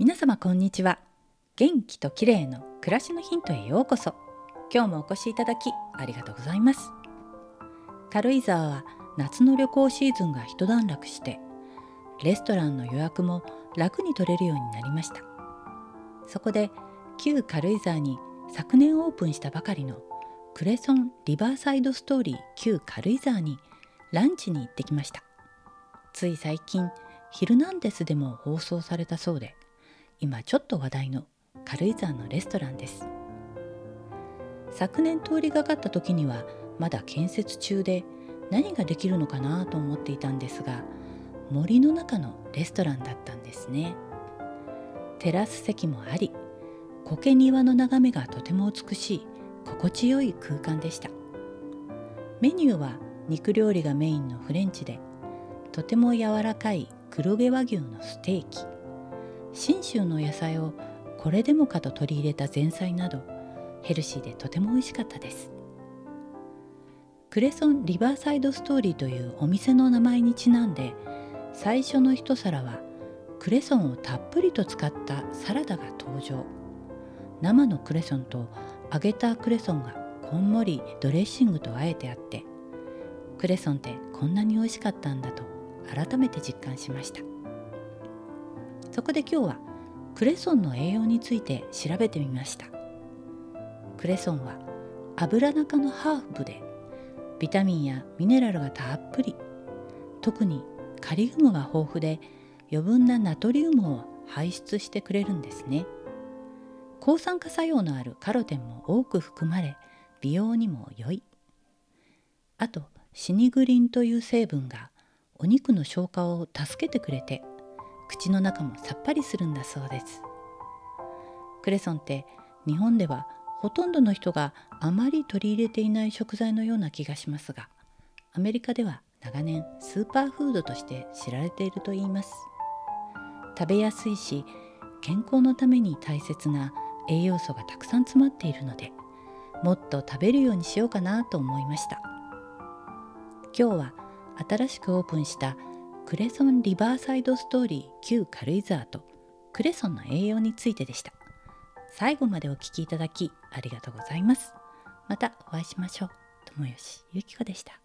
皆様こんにちは。元気と綺麗の暮らしのヒントへようこそ。今日もお越しいただきありがとうございます。軽井沢は夏の旅行シーズンが一段落してレストランの予約も楽に取れるようになりました。そこで旧軽井沢に昨年オープンしたばかりのクレソンリバーサイドストーリー旧軽井沢にランチに行ってきました。つい最近「ヒルナンデス」でも放送されたそうで今ちょっと話題の軽井沢のレストランです。昨年通りがかった時にはまだ建設中で何ができるのかなと思っていたんですが森の中のレストランだったんですね。テラス席もあり苔庭の眺めがとても美しい心地よい空間でした。メニューは肉料理がメインのフレンチでとても柔らかい黒毛和牛のステーキ。信州の野菜をこれでもかと取り入れた前菜などヘルシーでとても美味しかったです。クレソンリバーサイドストーリーというお店の名前にちなんで最初の一皿はクレソンをたっぷりと使ったサラダが登場。生のクレソンと揚げたクレソンがこんもりドレッシングとあえてあってクレソンってこんなに美味しかったんだと改めて実感しました。そこで今日はクレソンの栄養について調べてみました。クレソンは油中のハーブでビタミンやミネラルがたっぷり。特にカリウムが豊富で余分なナトリウムを排出してくれるんですね。抗酸化作用のあるカロテンも多く含まれ美容にも良い。あとシニグリンという成分がお肉の消化を助けてくれて口の中もさっぱりするんだそうです。クレソンって日本ではほとんどの人があまり取り入れていない食材のような気がしますがアメリカでは長年スーパーフードとして知られているといいます。食べやすいし健康のために大切な栄養素がたくさん詰まっているのでもっと食べるようにしようかなと思いました。今日は新しくオープンしたクレソンリバーサイドストーリー旧軽井沢とクレソンの栄養についてでした。最後までお聴きいただきありがとうございます。またお会いしましょう。友吉ゆきこでした。